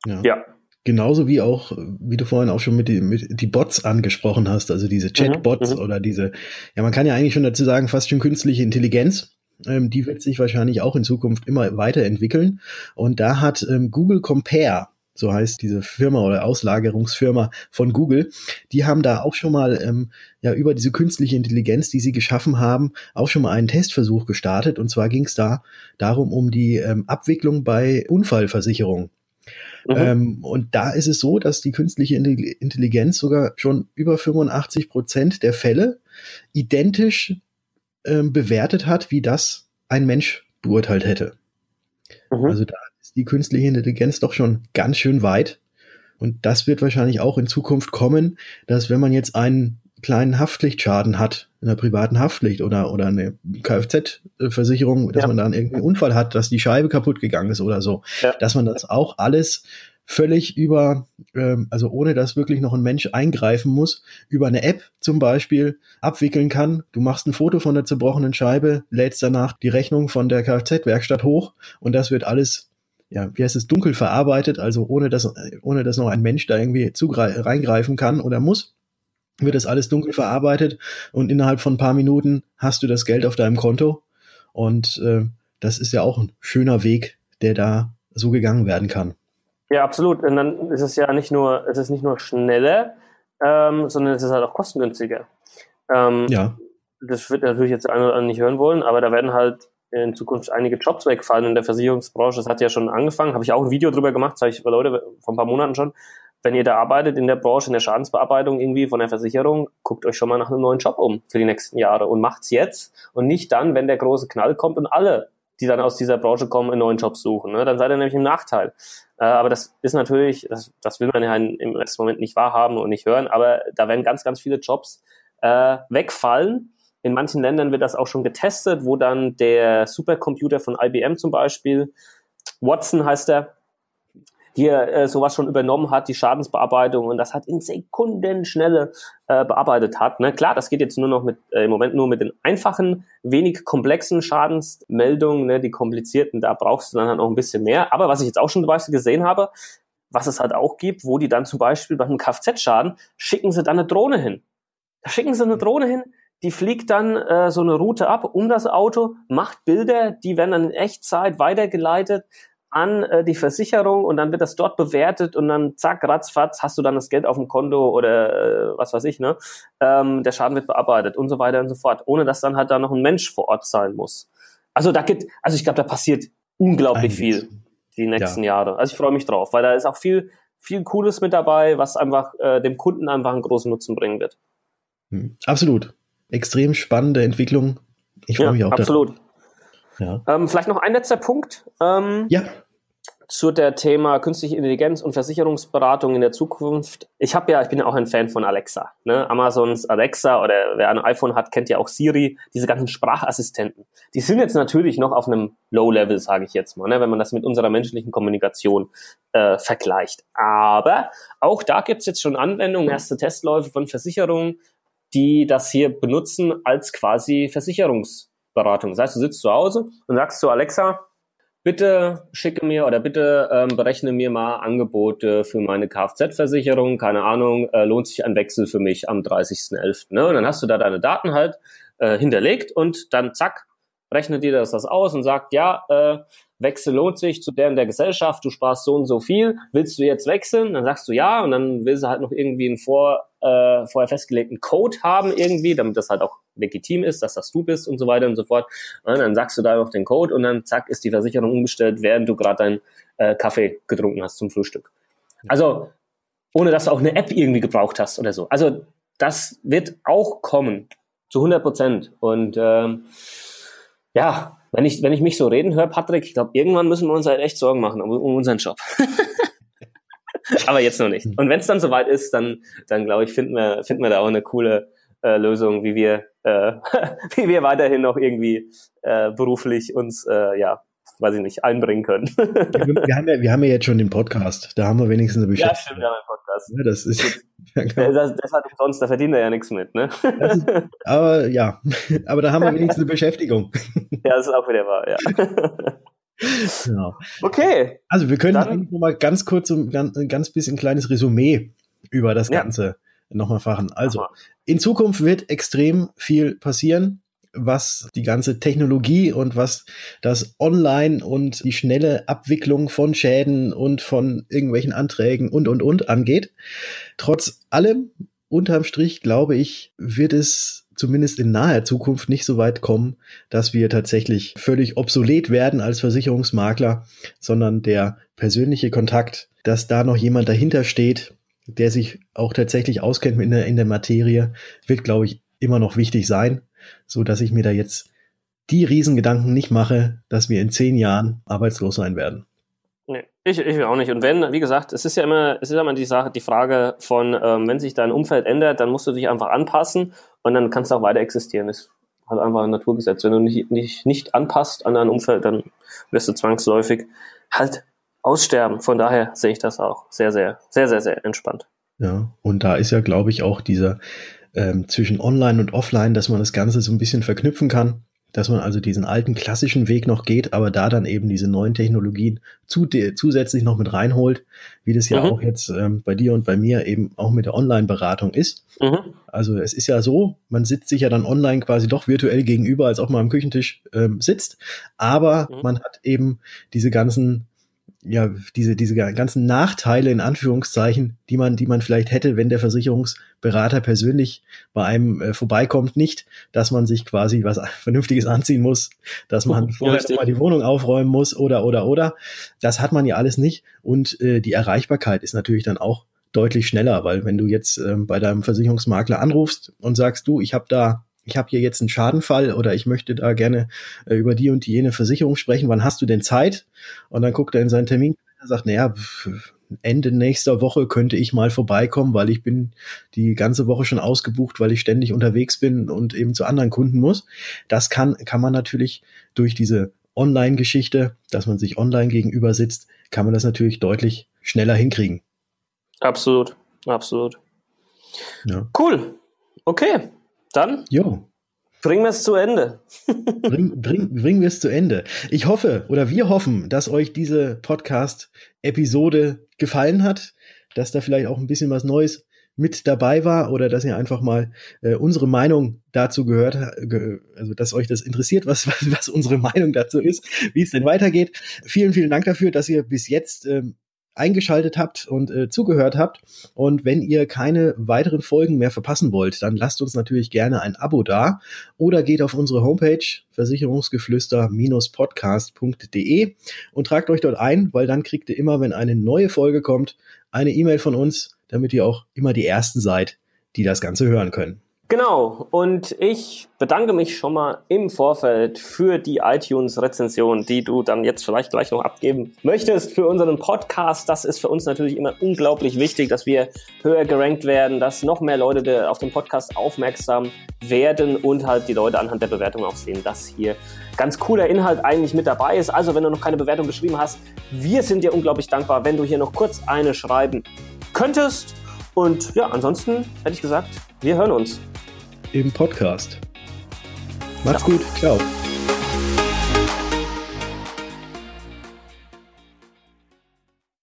Ja. ja. Genauso wie auch, wie du vorhin auch schon mit die, mit die Bots angesprochen hast, also diese Chatbots mhm, mhm. oder diese, ja, man kann ja eigentlich schon dazu sagen, fast schon künstliche Intelligenz. Ähm, die wird sich wahrscheinlich auch in Zukunft immer weiterentwickeln. Und da hat ähm, Google Compare so heißt diese Firma oder Auslagerungsfirma von Google, die haben da auch schon mal ähm, ja über diese künstliche Intelligenz, die sie geschaffen haben, auch schon mal einen Testversuch gestartet. Und zwar ging es da darum um die ähm, Abwicklung bei Unfallversicherungen. Mhm. Ähm, und da ist es so, dass die künstliche Intelligenz sogar schon über 85 Prozent der Fälle identisch ähm, bewertet hat, wie das ein Mensch beurteilt hätte. Mhm. Also da ist die künstliche Intelligenz doch schon ganz schön weit. Und das wird wahrscheinlich auch in Zukunft kommen, dass wenn man jetzt einen kleinen Haftpflichtschaden hat, in der privaten Haftpflicht oder, oder eine Kfz-Versicherung, dass ja. man dann irgendeinen Unfall hat, dass die Scheibe kaputt gegangen ist oder so, ja. dass man das auch alles völlig über, ähm, also ohne dass wirklich noch ein Mensch eingreifen muss, über eine App zum Beispiel abwickeln kann. Du machst ein Foto von der zerbrochenen Scheibe, lädst danach die Rechnung von der Kfz-Werkstatt hoch und das wird alles ja, wie heißt es, dunkel verarbeitet, also ohne dass, ohne dass noch ein Mensch da irgendwie reingreifen kann oder muss, wird das alles dunkel verarbeitet und innerhalb von ein paar Minuten hast du das Geld auf deinem Konto und äh, das ist ja auch ein schöner Weg, der da so gegangen werden kann. Ja, absolut. Und dann ist es ja nicht nur, es ist nicht nur schneller, ähm, sondern es ist halt auch kostengünstiger. Ähm, ja. Das wird natürlich jetzt einer oder andere nicht hören wollen, aber da werden halt in Zukunft einige Jobs wegfallen in der Versicherungsbranche. Das hat ja schon angefangen, habe ich auch ein Video drüber gemacht, sage ich Leute vor ein paar Monaten schon. Wenn ihr da arbeitet in der Branche, in der Schadensbearbeitung irgendwie von der Versicherung, guckt euch schon mal nach einem neuen Job um für die nächsten Jahre und macht's jetzt und nicht dann, wenn der große Knall kommt und alle die dann aus dieser Branche kommen, einen neuen Job suchen. Ne? Dann seid ihr nämlich im Nachteil. Äh, aber das ist natürlich, das, das will man ja im letzten Moment nicht wahrhaben und nicht hören, aber da werden ganz, ganz viele Jobs äh, wegfallen. In manchen Ländern wird das auch schon getestet, wo dann der Supercomputer von IBM zum Beispiel, Watson heißt er, hier äh, sowas schon übernommen hat, die Schadensbearbeitung und das hat in Sekundenschnelle äh, bearbeitet hat. Ne? Klar, das geht jetzt nur noch mit äh, im Moment nur mit den einfachen, wenig komplexen Schadensmeldungen, ne? die komplizierten, da brauchst du dann halt noch ein bisschen mehr. Aber was ich jetzt auch schon zum gesehen habe, was es halt auch gibt, wo die dann zum Beispiel bei einem Kfz-Schaden schicken sie dann eine Drohne hin. Da schicken sie eine Drohne hin, die fliegt dann äh, so eine Route ab um das Auto, macht Bilder, die werden dann in Echtzeit weitergeleitet an äh, die Versicherung und dann wird das dort bewertet und dann zack, ratzfatz, hast du dann das Geld auf dem Konto oder äh, was weiß ich, ne? Ähm, der Schaden wird bearbeitet und so weiter und so fort, ohne dass dann halt da noch ein Mensch vor Ort sein muss. Also da gibt, also ich glaube, da passiert unglaublich Einiges. viel. die nächsten ja. Jahre. Also ich freue mich drauf, weil da ist auch viel, viel Cooles mit dabei, was einfach äh, dem Kunden einfach einen großen Nutzen bringen wird. Hm, absolut. Extrem spannende Entwicklung. Ich freue ja, mich auch. Absolut. Ja. Ähm, vielleicht noch ein letzter Punkt. Ähm, ja zu der Thema künstliche Intelligenz und Versicherungsberatung in der Zukunft. Ich habe ja, ich bin ja auch ein Fan von Alexa. Ne? Amazons Alexa oder wer ein iPhone hat, kennt ja auch Siri, diese ganzen Sprachassistenten. Die sind jetzt natürlich noch auf einem Low-Level, sage ich jetzt mal, ne? wenn man das mit unserer menschlichen Kommunikation äh, vergleicht. Aber auch da gibt's jetzt schon Anwendungen, erste Testläufe von Versicherungen, die das hier benutzen als quasi Versicherungsberatung. Das heißt, du sitzt zu Hause und sagst zu Alexa, bitte schicke mir oder bitte ähm, berechne mir mal Angebote für meine Kfz-Versicherung. Keine Ahnung, äh, lohnt sich ein Wechsel für mich am 30.11. Ne? Und dann hast du da deine Daten halt äh, hinterlegt und dann zack, rechnet dir das, das aus und sagt, ja, äh, Wechsel lohnt sich zu der in der Gesellschaft, du sparst so und so viel, willst du jetzt wechseln? Dann sagst du ja und dann will sie halt noch irgendwie einen vor, äh, vorher festgelegten Code haben irgendwie, damit das halt auch legitim ist, dass das du bist und so weiter und so fort. Und dann sagst du da noch den Code und dann zack ist die Versicherung umgestellt, während du gerade deinen äh, Kaffee getrunken hast zum Frühstück. Also ohne dass du auch eine App irgendwie gebraucht hast oder so. Also das wird auch kommen zu 100 Prozent und ähm, ja, wenn ich, wenn ich mich so reden höre, Patrick, ich glaube, irgendwann müssen wir uns halt echt Sorgen machen um, um unseren Job. Aber jetzt noch nicht. Und wenn es dann soweit ist, dann, dann glaube ich, finden wir, finden wir da auch eine coole äh, Lösung, wie wir, äh, wie wir weiterhin noch irgendwie äh, beruflich uns, äh, ja, weiß ich nicht, einbringen können. wir, haben ja, wir haben ja jetzt schon den Podcast, da haben wir wenigstens eine Beschäftigung. Ja, stimmt, wir haben einen Podcast. Ja, das ist, ja, genau. das, das hat umsonst, da verdient er ja nichts mit, ne? Ist, aber ja, aber da haben wir wenigstens eine Beschäftigung. ja, das ist auch wieder wahr, ja. Genau. Okay. Also wir können Dann, noch mal ganz kurz ein ganz, ganz bisschen ein kleines Resümee über das Ganze ja. Nochmal fachen. Also, in Zukunft wird extrem viel passieren was die ganze Technologie und was das Online und die schnelle Abwicklung von Schäden und von irgendwelchen Anträgen und, und, und angeht. Trotz allem, unterm Strich, glaube ich, wird es zumindest in naher Zukunft nicht so weit kommen, dass wir tatsächlich völlig obsolet werden als Versicherungsmakler, sondern der persönliche Kontakt, dass da noch jemand dahinter steht, der sich auch tatsächlich auskennt in der, in der Materie, wird, glaube ich, immer noch wichtig sein so dass ich mir da jetzt die Riesengedanken nicht mache, dass wir in zehn Jahren arbeitslos sein werden. Ich, ich auch nicht. Und wenn, wie gesagt, es ist ja immer, es ist immer die Sache, die Frage von, ähm, wenn sich dein Umfeld ändert, dann musst du dich einfach anpassen und dann kannst du auch weiter existieren. Das ist halt einfach ein Naturgesetz. Wenn du dich nicht, nicht, nicht anpasst an dein Umfeld, dann wirst du zwangsläufig halt aussterben. Von daher sehe ich das auch sehr, sehr, sehr, sehr, sehr entspannt. Ja, und da ist ja, glaube ich, auch dieser, ähm, zwischen Online und Offline, dass man das Ganze so ein bisschen verknüpfen kann, dass man also diesen alten klassischen Weg noch geht, aber da dann eben diese neuen Technologien zu, zusätzlich noch mit reinholt, wie das ja mhm. auch jetzt ähm, bei dir und bei mir eben auch mit der Online-Beratung ist. Mhm. Also es ist ja so, man sitzt sich ja dann online quasi doch virtuell gegenüber, als ob man am Küchentisch ähm, sitzt, aber mhm. man hat eben diese ganzen ja, diese, diese ganzen Nachteile in Anführungszeichen, die man, die man vielleicht hätte, wenn der Versicherungsberater persönlich bei einem äh, vorbeikommt, nicht, dass man sich quasi was Vernünftiges anziehen muss, dass man oh, vorher mal die Wohnung aufräumen muss oder, oder, oder. Das hat man ja alles nicht. Und äh, die Erreichbarkeit ist natürlich dann auch deutlich schneller, weil wenn du jetzt äh, bei deinem Versicherungsmakler anrufst und sagst, du, ich habe da ich habe hier jetzt einen Schadenfall oder ich möchte da gerne äh, über die und die jene Versicherung sprechen, wann hast du denn Zeit? Und dann guckt er in seinen Termin und sagt, naja, Ende nächster Woche könnte ich mal vorbeikommen, weil ich bin die ganze Woche schon ausgebucht, weil ich ständig unterwegs bin und eben zu anderen Kunden muss. Das kann, kann man natürlich durch diese Online-Geschichte, dass man sich online gegenüber sitzt, kann man das natürlich deutlich schneller hinkriegen. Absolut, absolut. Ja. Cool. Okay, dann jo. bringen wir es zu Ende. bring, bring, bringen wir es zu Ende. Ich hoffe oder wir hoffen, dass euch diese Podcast-Episode gefallen hat, dass da vielleicht auch ein bisschen was Neues mit dabei war oder dass ihr einfach mal äh, unsere Meinung dazu gehört, ge also dass euch das interessiert, was, was, was unsere Meinung dazu ist, wie es denn weitergeht. Vielen, vielen Dank dafür, dass ihr bis jetzt ähm, eingeschaltet habt und äh, zugehört habt. Und wenn ihr keine weiteren Folgen mehr verpassen wollt, dann lasst uns natürlich gerne ein Abo da oder geht auf unsere Homepage versicherungsgeflüster-podcast.de und tragt euch dort ein, weil dann kriegt ihr immer, wenn eine neue Folge kommt, eine E-Mail von uns, damit ihr auch immer die Ersten seid, die das Ganze hören können. Genau, und ich bedanke mich schon mal im Vorfeld für die iTunes-Rezension, die du dann jetzt vielleicht gleich noch abgeben möchtest für unseren Podcast. Das ist für uns natürlich immer unglaublich wichtig, dass wir höher gerankt werden, dass noch mehr Leute auf den Podcast aufmerksam werden und halt die Leute anhand der Bewertung auch sehen, dass hier ganz cooler Inhalt eigentlich mit dabei ist. Also wenn du noch keine Bewertung geschrieben hast, wir sind dir unglaublich dankbar, wenn du hier noch kurz eine schreiben könntest. Und ja, ansonsten hätte ich gesagt, wir hören uns im Podcast. Macht's gut. Ciao.